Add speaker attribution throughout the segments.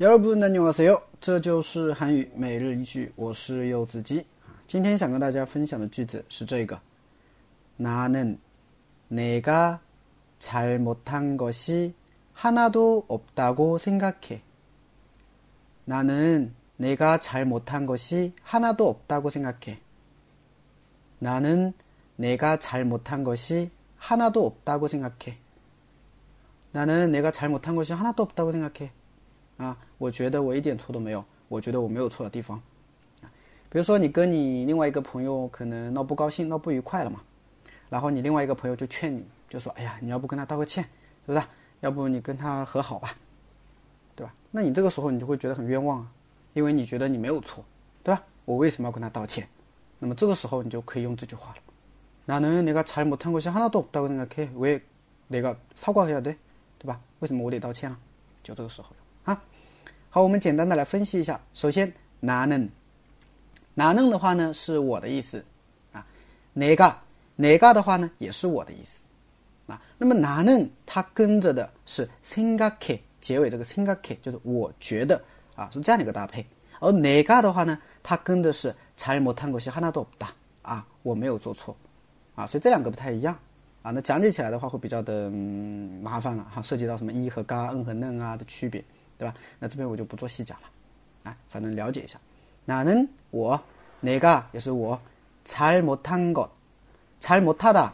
Speaker 1: 여러분 안녕하세요. 这就是韩语每日一句，我是柚子鸡。今天想跟大家分享的句子是这个：나는내가잘못한것이하나도없다고생각 해。 나는내가잘못한것이하나도없다고생각 해。 나는내가잘못한것이하나도없다고생각 해。 나는내가잘못한것이하나도없다고생각 해。 啊，我觉得我一点错都没有，我觉得我没有错的地方。比如说，你跟你另外一个朋友可能闹不高兴、闹不愉快了嘛，然后你另外一个朋友就劝你，就说：“哎呀，你要不跟他道个歉，是不是？要不你跟他和好吧，对吧？”那你这个时候你就会觉得很冤枉啊，因为你觉得你没有错，对吧？我为什么要跟他道歉？那么这个时候你就可以用这句话了：“나는내가잘못한것이하나도없다고생각 해。 왜내가사과해야 돼？ 对吧？为什么我得道歉啊？就这个时候啊。 好，我们简单的来分析一下，首先拿嫩。拿嫩的话呢是我的意思，啊，哪嘎哪嘎的话呢也是我的意思，啊，那么拿嫩它跟着的是 singa k 结尾这个 singa k 就是我觉得。啊是这样的一个搭配，而哪嘎的话呢，它跟的是查尔摩探戈西哈纳多，啊，我没有做错。啊，所以这两个不太一样，啊，那讲解起来的话会比较的麻烦了，哈，涉及到什么一和嘎，嗯和嫩啊的区别。对吧？那这边我就不做细讲了啊，反正了解一下。나는我，내가也是我，잘못한 것， 잘못하 다，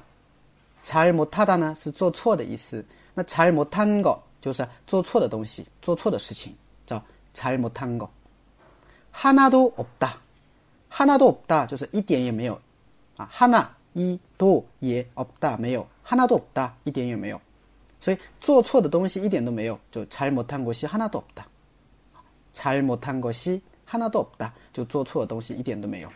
Speaker 1: 잘못하다呢是做错的意思。那잘못한것就是做错的东西，做错的事情，叫잘못한 것。 하나도없 다， 하나도없다就是一点也没有啊，하나一도예없다没有，하나도없다一点也没有。 所以做错的东西一点都没有，就잘못한것이하나도없 다， 잘못한것이 하나도없다就做错的东西一点都没有。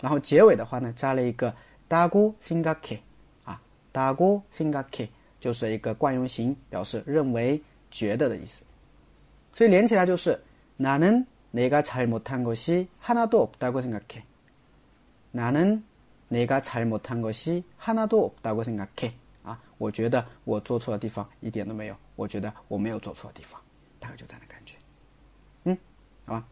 Speaker 1: 然后结尾的话呢，加了一个다고생각 해， 啊，다고생각 해， 就是一个惯用型，表示认为、觉得的意思。所以连起来就是나는내가잘못한것이하나도없다고생각 해。 나는내가잘못한것이하나도없다고생각 해。 啊，我觉得我做错的地方一点都没有，我觉得我没有做错的地方，大概就这样的感觉。嗯，好吧。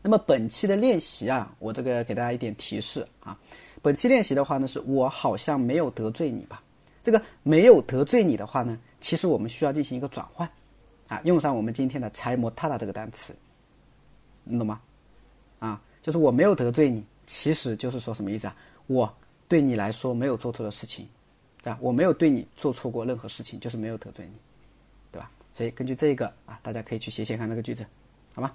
Speaker 1: 那么本期的练习啊，我这个给大家一点提示啊。本期练习的话呢，是我好像没有得罪你吧？这个没有得罪你的话呢，其实我们需要进行一个转换啊，用上我们今天的柴摩타다这个单词，你懂吗？啊，就是我没有得罪你，其实就是说什么意思啊？我对你来说没有做错的事情，对吧？我没有对你做错过任何事情，就是没有得罪你，对吧？所以根据这个啊，大家可以去写写看那个句子，好吗？